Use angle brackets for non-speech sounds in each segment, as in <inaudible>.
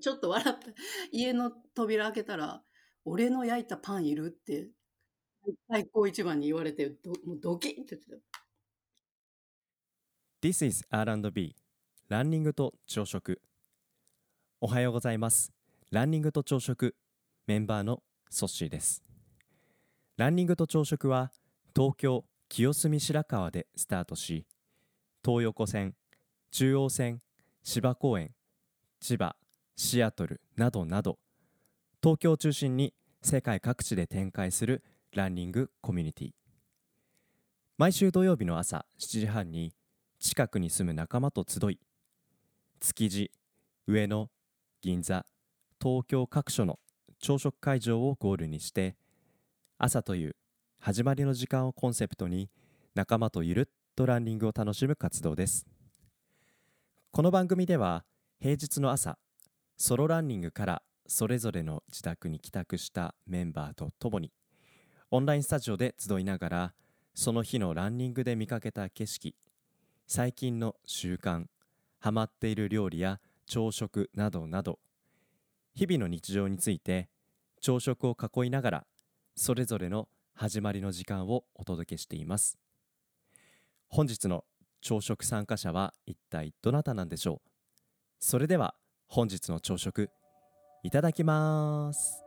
ちょっと笑った。家の扉開けたら、俺の焼いたパンいるって、最高一番に言われて、どもうドキッって言ってた。This is R&B ランニングと朝食おはようございますランニングと朝食メンバーのソッシーですランニングと朝食は東京清澄白河でスタートし東横線中央線芝公園千葉シアトルなどなど東京を中心に世界各地で展開するランニングコミュニティ。毎週土曜日の朝7時半に近くに住む仲間と集い築地上野銀座東京各所の朝食会場をゴールにして朝という始まりの時間をコンセプトに仲間とゆるっとランニングを楽しむ活動です。この番組では平日の朝ソロランニングからそれぞれの自宅に帰宅したメンバーと共にオンラインスタジオで集いながらその日のランニングで見かけた景色最近の習慣ハマっている料理や朝食などなど日々の日常について朝食を囲いながらそれぞれの始まりの時間をお届けしています。本日の朝食参加者は一体どなたなんでしょう？それでは本日の朝食いただきます。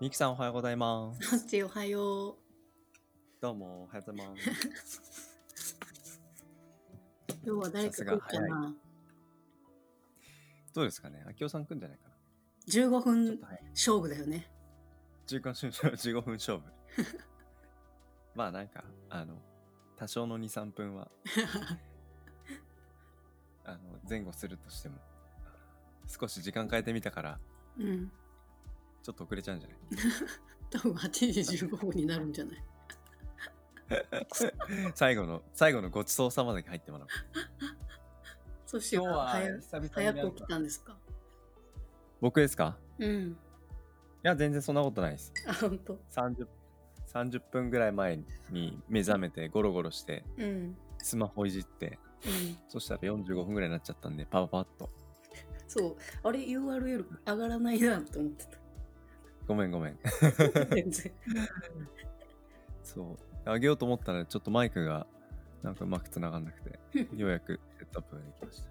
みきさんおはようございます。ハッチおはよう。どうもおはようございます。今日は誰か来るかな？どうですかね？秋夫さん来るんじゃないかな ?15 ちょっ分勝負だよね。15分勝負15分勝負 <laughs> まあなんかあの多少の23分は。<laughs> あの前後するとしても。少し時間変えてみたからうん。ちょっと遅れちゃうんじゃない？<laughs> 多分8時15分になるんじゃない？最後の最後のごちそうさまで入ってもらおう。そして早久々早く起きたんですか？僕ですか？うん。いや全然そんなことないです。あ、本当。30 30分ぐらい前に目覚めてゴロゴロしてうん。うん。スマホいじってそしたら45分ぐらいになっちゃったんでパパパッとそう。あれ URL 上がらないなと思ってごめんごめんた。全然。そうあげようと思ったらちょっとマイクがなんかうまくつながんなくて <laughs> ようやくセットアップができました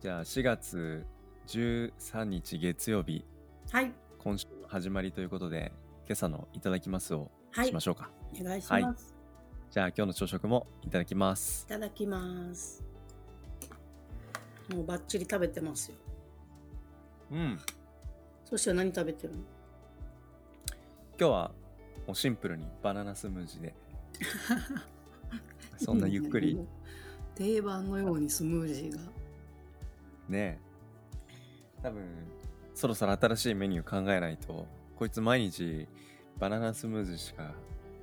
じゃあ4月13日月曜日はい。今週の始まりということで今朝のいただきますをはい。しましょうか、お願いします。じゃあ今日の朝食もいただきます。いただきます。もうバッチリ食べてますよ。うん。そして何食べてるの？今日はもうシンプルにバナナスムージーで。<laughs> そんなゆっくり？定番のようにスムージーが。ねえ。多分そろそろ新しいメニュー考えないとこいつ毎日バナナスムージーしか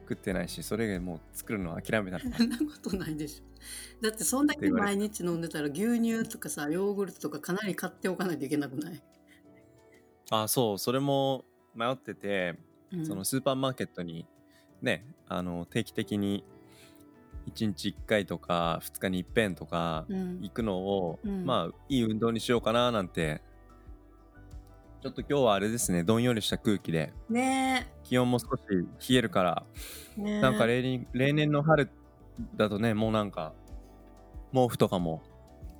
食ってないしそれ以外もう作るの諦めた <laughs> そんなことないでしょ。だってそんだけ毎日飲んでたら牛乳とかさ、ヨーグルトとかかなり買っておかないといけなくない、あそう。それも迷ってて、うん、そのスーパーマーケットにねあの定期的に1日1回とか2日に一遍とかうん。行くのを、うん。まあいい運動にしようかななんてちょっと今日はあれですねどんよりした空気で。ね。気温も少し冷えるからえ。ね。えなんか例年例年の春だとねもうなんか毛布とかも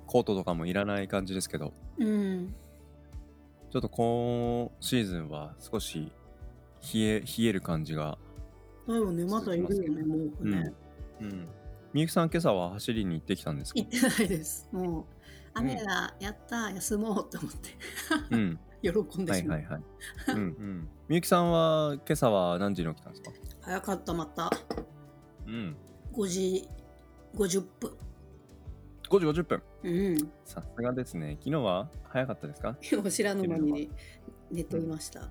コートとかもいらない感じですけど。うん。ちょっと今シーズンは少し冷え冷える感じがだよね、まだいるよね、もうね。うん。みゆきさん今朝は走りに行ってきたんですか？行ってないです。もう、雨だ、やった、休もうと思って、うん喜んでしまう。はいはいはい <laughs> うんうんみゆきさんは今朝は何時に起きたんですか？早かった、また。うん5時50分。5時50分うん。さすがですね昨日は早かったですか？今日知らぬ間に寝ていました。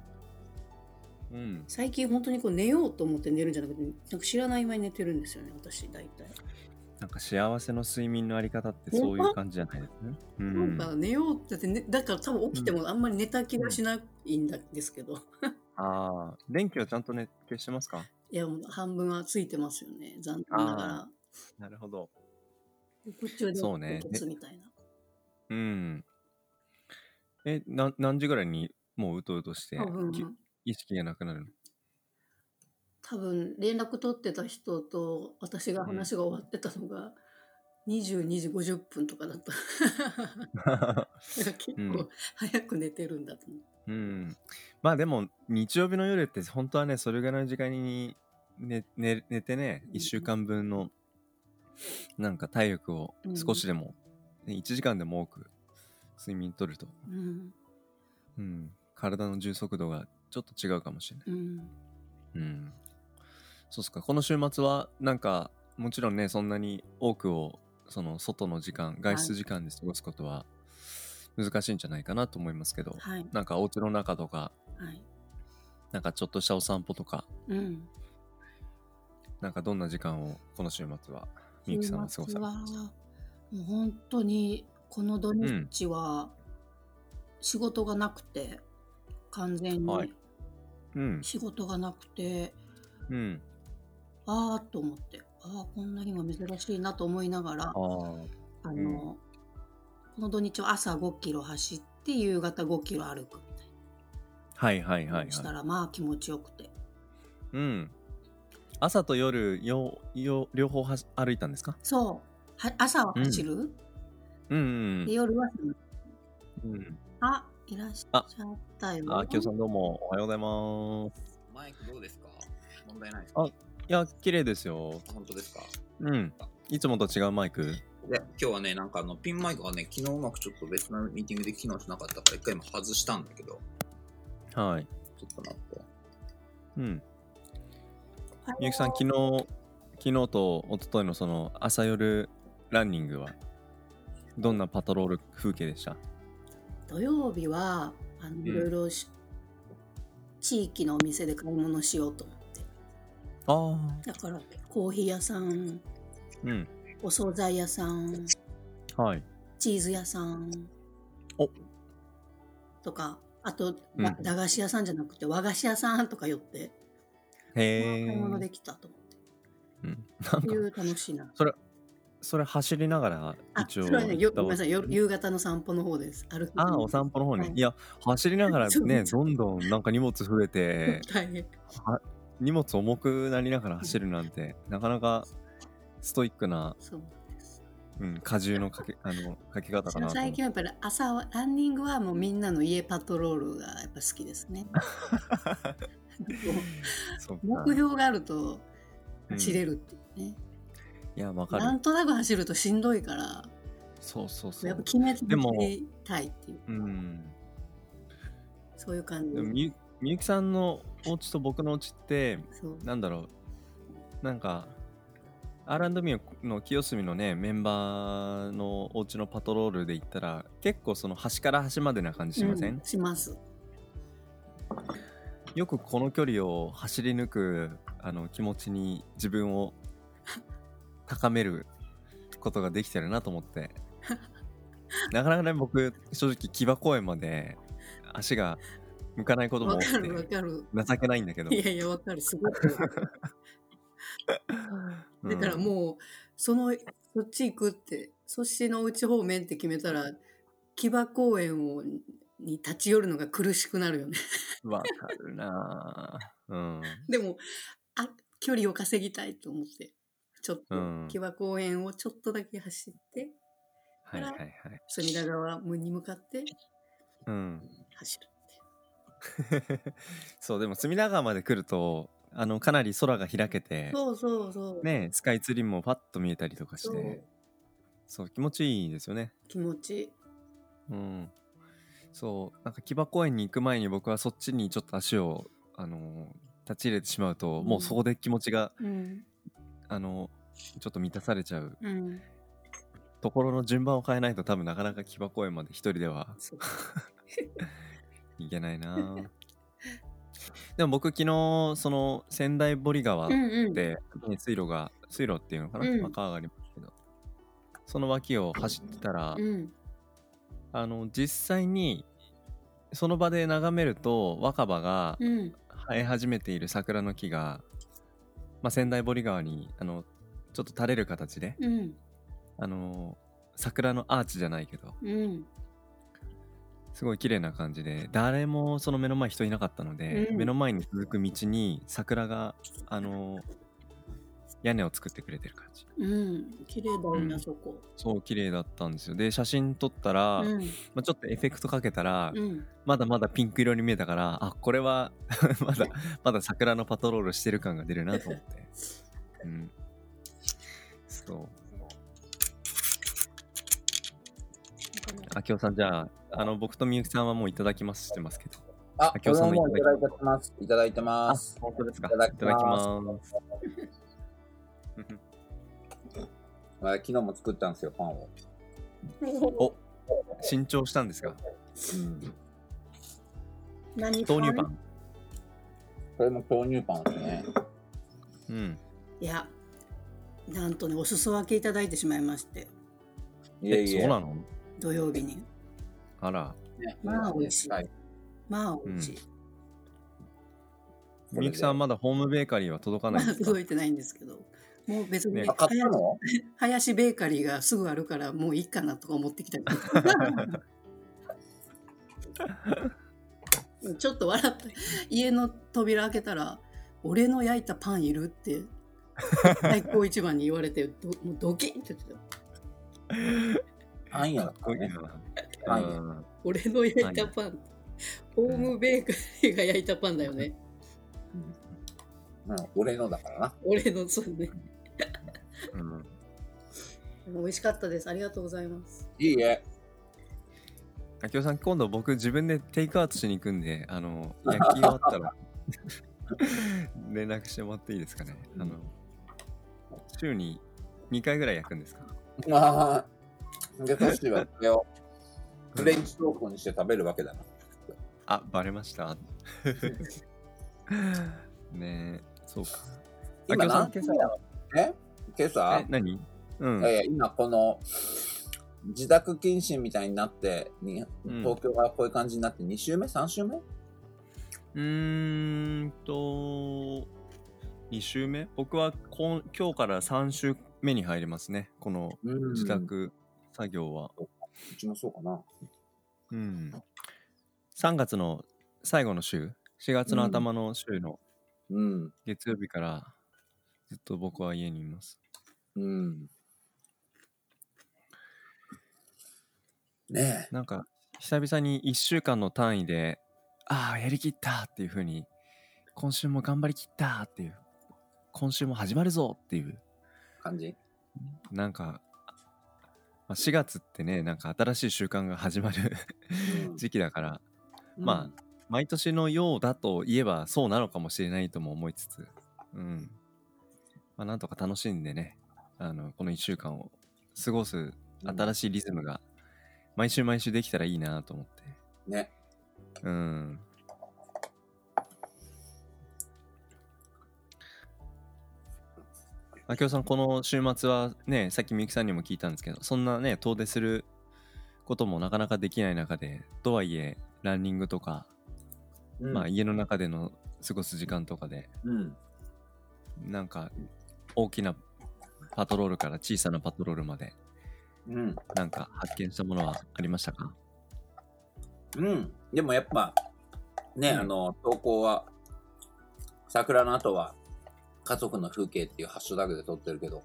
うん最近本当にこう寝ようと思って寝るんじゃなくて、なんか知らない間に寝てるんですよね、私、大体。なんか幸せの睡眠のあり方ってそういう感じじゃないですね。うん。なんか寝ようって言って、ね、だから多分起きてもあんまり寝た気がしないんだですけど、ああ、電気はちゃんとね、消してますか？いや、もう半分はついてますよね。残念ながら。なるほど。途中でそうねみたいな。うん。え、な何時ぐらいにもううとうとして多分、き意識がなくなるの？多分連絡取ってた人と私が話が終わってたのが、22時50分とかだった。結 <laughs> うん構早く寝てるんだと思う。うん。まあでも、日曜日の夜って本当はね、それぐらいの時間に寝寝寝てね、うん1週間分のなんか体力を少しでも、ね1時間でも多く睡眠取ると、うん。うん、体の充足度がちょっと違うかもしれない。うん。うん。そうっすか。この週末は、なんか、もちろんね、そんなに多くを、その、外の時間、外出時間で過ごすことは、難しいんじゃないかなと思いますけど、はい。なんか、お家の中とか、はい。なんか、ちょっとしたお散歩とか、うん。なんか、どんな時間を、この週末は、みゆきさんは過ごされましたもう本当にこの土日は仕事がなくて、完全はいにうん。仕事がなくて、うん。ああと思って。ああこんなにも珍しいなと思いながらあの、うん。この土日は朝5キロ走って夕方5キロ歩くみはいはいたいな、はいはい。したらまあ気持ちよくて。うん。朝と夜、よ、よ、両方はし歩いたんですか？そう。は朝は走る、うん。うんで夜はうん。うん。あいらっしゃったよ。あ、きよさんどうも、おはようございます。マイクどうですか？問題ないですか？や、綺麗ですよ。本当ですか？うん。いつもと違うマイクで今日はね、なんかあのピンマイクがね、昨日うまくちょっと別のミーティングで機能しなかったから一回今外したんだけど、はい。ちょっと待って。うん。みゆきさん、昨日、昨日と一昨日のその朝夜ランニングは、どんなパトロール風景でした？土曜日はあのんいろいろし、地域のお店で買い物しようと思っ。だからコーヒー屋さんうん。お惣菜屋さんはい。チーズ屋さんお。とかあと、うん。だ駄菓子屋さんじゃなくて和菓子屋さんとか寄ってへえ。買い物できたと思って、うん。なんか、いう楽しいな。それ、それ走りながらあ一応それはねごめんなさい。よ夕方の散歩の方です。歩くああ、お散歩の方ね。はい。いや、走りながらね、<laughs> どんどんなんか荷物増えて、<laughs> 大変荷物重くなりながら走るなんて、なかなかストイックな、そううん、荷重のかけあのかけ方かな最近はやっぱり朝はランニングはもうみんなの家パトロールがやっぱ好きですね。<laughs> 目標があるとうん。走れるっていうね、いや、わかる。なんとなく走るとしんどいからそうそうそう。やっぱ決めてたいっていう。うん。そういう感じみゆきさんのお家と僕のお家って、そう。なんだろう。なんか、R&B の清澄のね、メンバーのお家のパトロールで言ったら、結構その端から端までな感じしません、うんします。よくこの距離を走り抜くあの気持ちに自分を <laughs> 高めることができてるなと思って。なかなかね僕正直木場公園まで足が向かないことも多わかるわくてかる。情けないんだけど。いやいやわかる。すごく <laughs> だからうんもうそのそっち行くってそっちのお家方面って決めたら木場公園をに立ち寄るのが苦しくなるよね。わかるな。ぁうん。でもあ距離を稼ぎたいと思ってちょっとうん。木場公園をちょっとだけ走ってはいはいはい。隅田川に向かってうん。走る <laughs> そうでも隅田川まで来るとあのかなり空が開けてそうそうそう、ねスカイツリーもパッと見えたりとかしてそう。気持ちいいですよね。気持ちいい。うん。そうなんか木場公園に行く前に僕はそっちにちょっと足をあの立ち入れてしまうと、うん。もうそこで気持ちがうん。あのちょっと満たされちゃう。うん。ところの順番を変えないと多分なかなか木場公園まで一人では <laughs> そう行けないな。<laughs> でも僕昨日その仙台堀川っうんうん。水路が水路っていうのかな、うん。まあ川がありますけどその脇を走ってたら、うん。あの実際にその場で眺めると若葉がうん。生え始めている桜の木が、まあ、仙台堀川にあのちょっと垂れる形でうん。あの桜のアーチじゃないけどうんすごい綺麗な感じで誰もその目の前人いなかったので、うん。目の前に続く道に桜があの屋根を作ってくれてる感じ。うん。綺麗だよね、うん。そこ。そう綺麗だったんですよ。で写真撮ったら、うん。まあ、ちょっとエフェクトかけたら、うん。まだまだピンク色に見えたからあこれは <laughs> まだまだ桜のパトロールしてる感が出るなと思って。うん。そうあきおさんじゃああの僕とみゆきさんはもういただきますしてますけどあ、明夫さんもいただいてます。いただいてます。本当ですかいただきますいただきます <laughs> あ昨日も作ったんですよ、パンを。お新調したんですかうん。何豆乳パンこれも豆乳パンですね。うんいやなんとねお裾分けいただいてしまいましていえいえ。そうなの？土曜日に。あら。ねまあ美味しい。はい。まあ美味しい、みゆきさんはまだホームベーカリーは届かないんですか？届いてないんですけど。もう別に、ねあ、買ったの？林ベーカリーがすぐあるからもういいかなとか思ってきたけど <laughs> ちょっと笑った。家の扉開けたら「俺の焼いたパンいる?」って <laughs> 最高一番に言われてどもうドキッって言ってたパン屋だったね。パン屋うん。俺の焼いたパン。ホームベーカリーが焼いたパンだよね。うん、俺のだからな。俺のそうね。うん。美味しかったです。ありがとうございます。いいえ。あきおさん今度僕自分でテイクアウトしに行くんであの焼き終わったら。<laughs> 連絡してもらっていいですかね。あの週に2回ぐらい焼くんですか？まあ、で、トシはこれをフレンチトークにして食べるわけだな。あバレました。<laughs> ねえそうか。あ今何今朝え？今朝？え何？うん、えー今この自宅謹慎みたいになってにうん。東京がこういう感じになって2週目？3週目？うーんと2週目？僕はこん今日から3週目に入りますね。このうん。自宅作業は、う。ちもそうかな。うん、3月の最後の週。4月の頭の週のうん。月曜日からずっと僕は家にいます。うん。ねえ。なんか久々に1週間の単位でああやりきったっていう風に今週も頑張りきったっていう今週も始まるぞっていう。感じ？なんかまあ4月ってねなんか新しい習慣が始まる時期だからまあ毎年のようだと言えばそうなのかもしれないとも思いつつうん。まあなんとか楽しんでねあのこの1週間を過ごす新しいリズムが毎週毎週できたらいいなと思って。ね。うん明夫さんこの週末はねさっきみゆきさんにも聞いたんですけどそんなね遠出することもなかなかできない中でとはいえランニングとか、うん。まあ家の中での過ごす時間とかでうん。なんか大きなパトロールから小さなパトロールまでうん。なんか発見したものはありましたか？うん。でもやっぱね、うん。あの投稿は桜の後は家族の風景っていうハッシュタグで撮ってるけど。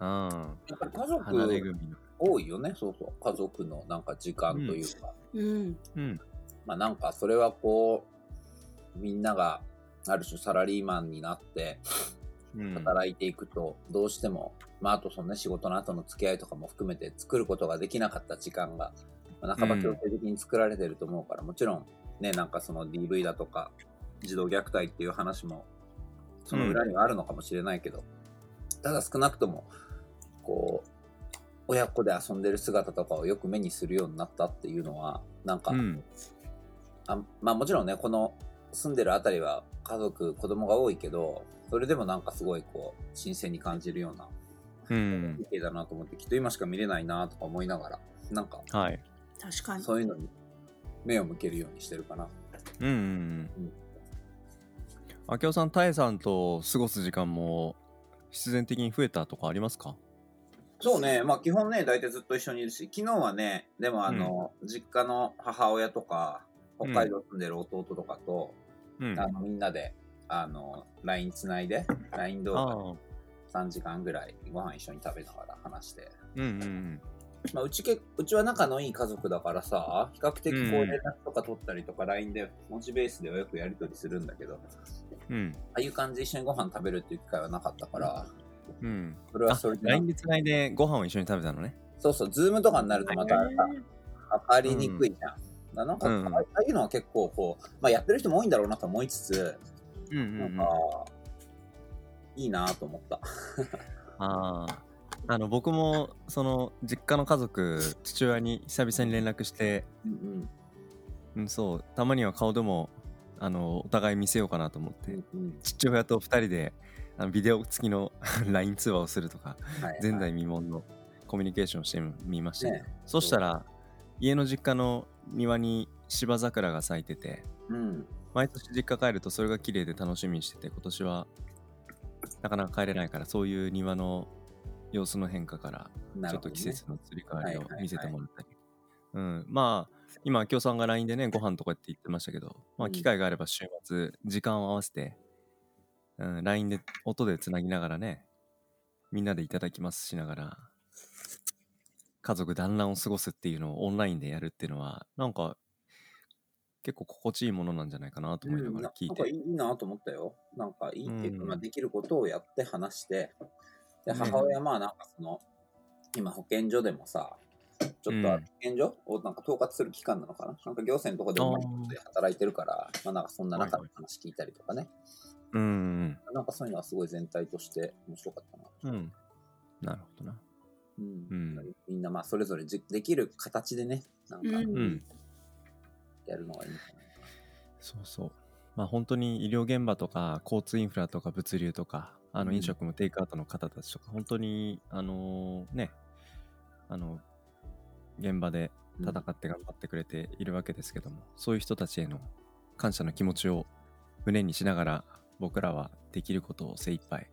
あやっぱり家族多いよね。そうそう。家族のなんか時間というか、うん。うん。まあなんかそれはこうみんながある種サラリーマンになってうん。働いていくとどうしても、まああとそのね仕事の後の付き合いとかも含めて作ることができなかった時間が、まあ、半ば強制的に作られてると思うから、もちろんねなんかその DV だとか児童虐待っていう話もその裏にはあるのかもしれないけど、ただ少なくともこう親子で遊んでる姿とかをよく目にするようになったっていうのはなんか、うん。あまあもちろんねこの住んでるあたりは家族子供が多いけどそれでもなんかすごいこう新鮮に感じるようなうん。風景だなと思ってきっと今しか見れないなとか思いながらなんかはい。確かに。そういうのに目を向けるようにしてるかな。うんうん。うん明夫さん、タエさんと過ごす時間も必然的に増えたとかありますか？そうね、まあ基本ね、大体ずっと一緒にいるし、昨日はね、でもあの、実家の母親とか、北海道住んでる弟とかと、うん。あのみんなで、あの、LINE つないで、LINE 動画であ3時間ぐらいご飯一緒に食べながら話して。うんうんうん。まあ、うちけ、うちは仲のいい家族だからさ、比較的こううん連絡とか取ったりとか LINE で文字ベースではよくやり取りするんだけど、あうん。あいう感じで一緒にご飯食べるっていう機会はなかったから、うん。それはあそれ、でな LINE でつないでご飯を一緒に食べたのね。そうそう、ズームとかになるとまたさ、測りにくいじゃん。だなんか、うんああいうのは結構こう、まあ、やってる人も多いんだろうなと思いつつ、うんうんうんん。なかあ、いいなと思った。<laughs> あー。あの僕もその実家の家族父親に久々に連絡して、うんうん、そうたまには顔でもあのお互い見せようかなと思って、うんうん。父親と2人であのビデオ付きの <laughs> LINE 通話をするとかはい。前代未聞のコミュニケーションをしてみました。ね。そしたら家の実家の庭に芝桜が咲いててうん。毎年実家帰るとそれが綺麗で楽しみにしてて今年はなかなか帰れないからそういう庭の様子の変化からちょっと季節の移り変わりをはいはいはい。見せてもらったり、うん、まあ今明夫さんが LINE でねご飯とかって言ってましたけど、まあ、うん。機会があれば週末時間を合わせて、うん、LINE で音でつなぎながらねみんなでいただきますしながら家族団らんを過ごすっていうのをオンラインでやるっていうのはなんか結構心地いいものなんじゃないかなと思いながら聞いて、なんかいいなと思ったよ。なんかいいっていうか、うん。まあ、できることをやって話して、で、ね母親まあなんかその、今保健所でもさ、ちょっとうん。保健所をなんか統括する機関なのかな？なんか行政のところでうまいことで働いてるから、まあなんかそんな中の話聞いたりとかね。うんうんなんかそういうのはすごい全体として面白かったな。うん。なるほどな。うん。うん。みんなまあそれぞれじできる形でね、なんかうん。うん。やるのがいいのかな。そうそう。まあ本当に医療現場とか交通インフラとか物流とか、あのうん飲食もテイクアウトの方たちとか、本当に、あのね、あの、現場で戦って頑張ってくれているわけですけども、そういう人たちへの感謝の気持ちを胸にしながら、僕らはできることを精一杯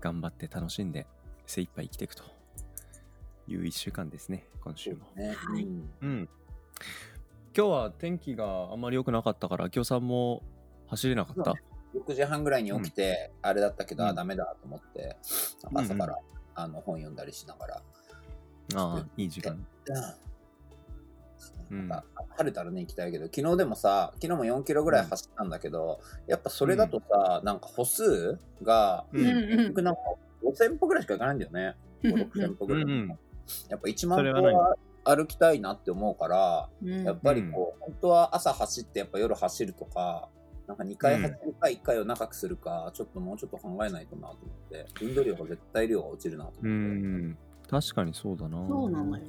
頑張って楽しんで精一杯生きていくという一週間ですね、今週も。ね。はいうんうん。今日は天気があんまり良くなかったから、明夫さんも走れなかった？6時半ぐらいに起きて、あれだったけど、うん。あ、ダメだと思って、朝から、あの本読んだりしながら。ああ、いい時間。なんか晴れたらね、行きたいけど、昨日でもさ、昨日も4キロぐらい走ったんだけど、やっぱそれだとさ、なんか歩数が、う。うん。んうん僕なんか5000歩ぐらいしか行かないんだよね。うん。5 6000歩ぐらい。うんうん。やっぱ1万歩は歩きたいなって思うから、うん。やっぱりこう、本当は朝走って、やっぱ夜走るとか、なんか2回走るか1回を長くするか、ちょっともうちょっと考えないとなと思って、運動量が絶対量が落ちるなと思って。うん。確かにそうだな。そうなのよ。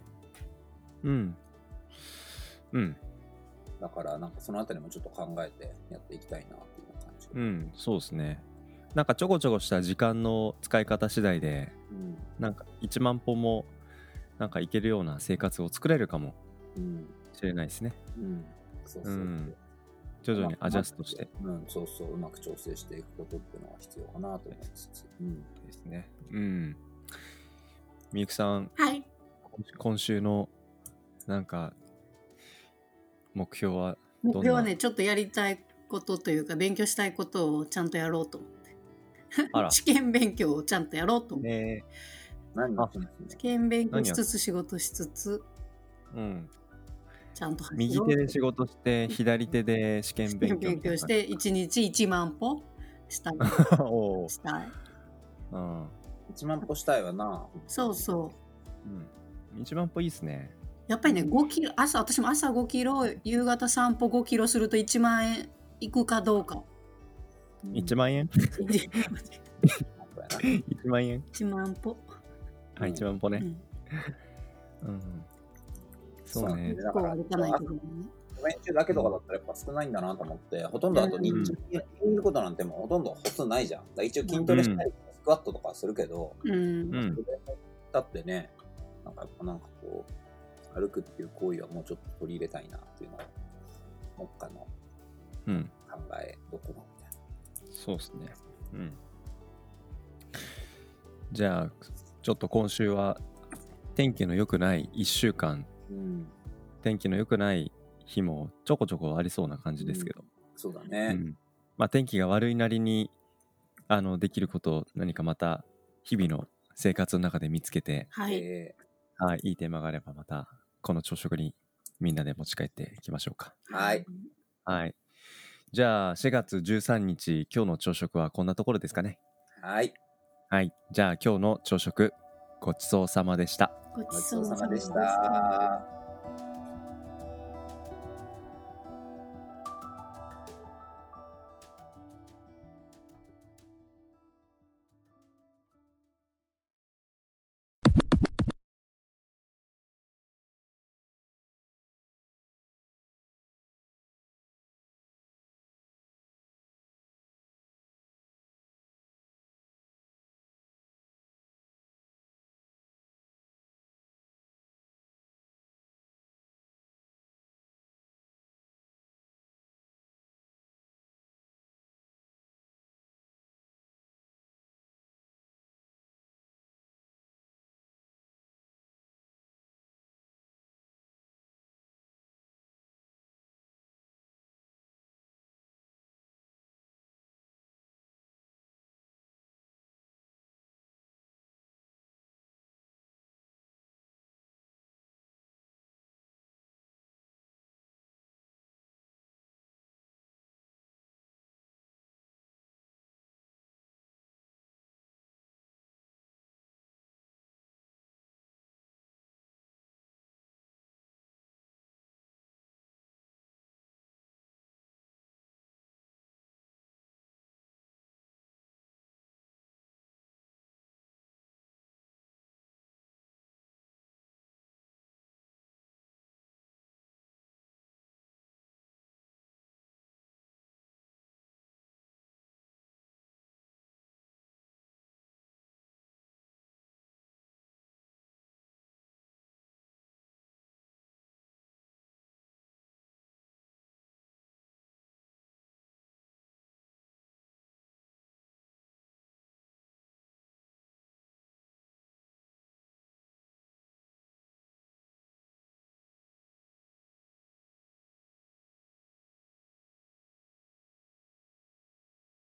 うん。うん。だから、なんかそのあたりもちょっと考えてやっていきたいなっていう感じ。うん、そうですね。なんかちょこちょこした時間の使い方次第で、うん。なんか1万歩もなんかいけるような生活を作れるかもうん。しれないですね。うん。そうそう。うん徐々にアジャストして。うん、そうそう、うまく調整していくことっていうのが必要かなと思いつつ。うん。ですね。うん。みゆきさん、はい。今週のなんか目標は目標はね、ちょっとやりたいことというか、勉強したいことをちゃんとやろうと思って。あら <laughs> 試験勉強をちゃんとやろうと思って。ね何あ試験勉強しつつ仕事しつつ、うん、ちゃんと右手で仕事して左手で試験試勉強験 <laughs> 勉強して、1日1万歩したい。<laughs> したい。うん1万歩したいわな。そうそう。うん、一万歩いいっすねやっぱりね、5キロ、朝、私も朝5キロ、夕方散歩5キロすると1万円いくかどうか。1万円？やな。1万円？1万歩。あ1万歩ねうん。うん、そうねだから、こう歩かないけどね。午前中だけとかだったらやっぱ少ないんだなと思って、ほとんどあと日中にいることなんてもうほとんど歩数ないじゃん。だ一応筋トレしたり、スクワットとかするけど、うん。だってね、なんかやっぱなんかこう、歩くっていう行為はもうちょっと取り入れたいなっていうのが、目下のうん考えどころみたいな。そうですね。うん。じゃあ、ちょっと今週は天気の良くない1週間、うん。天気の良くない日もちょこちょこありそうな感じですけど、うそうだね。んまあ、天気が悪いなりにあのできることを何かまた日々の生活の中で見つけて、はい。えはい、いいテーマがあればまたこの朝食にみんなで持ち帰っていきましょうか。ーはい。はい。じゃあ4月13日今日の朝食はこんなところですかね。はい。はい。じゃあ今日の朝食ごちそうさまでした。ごごちちそううさまでした。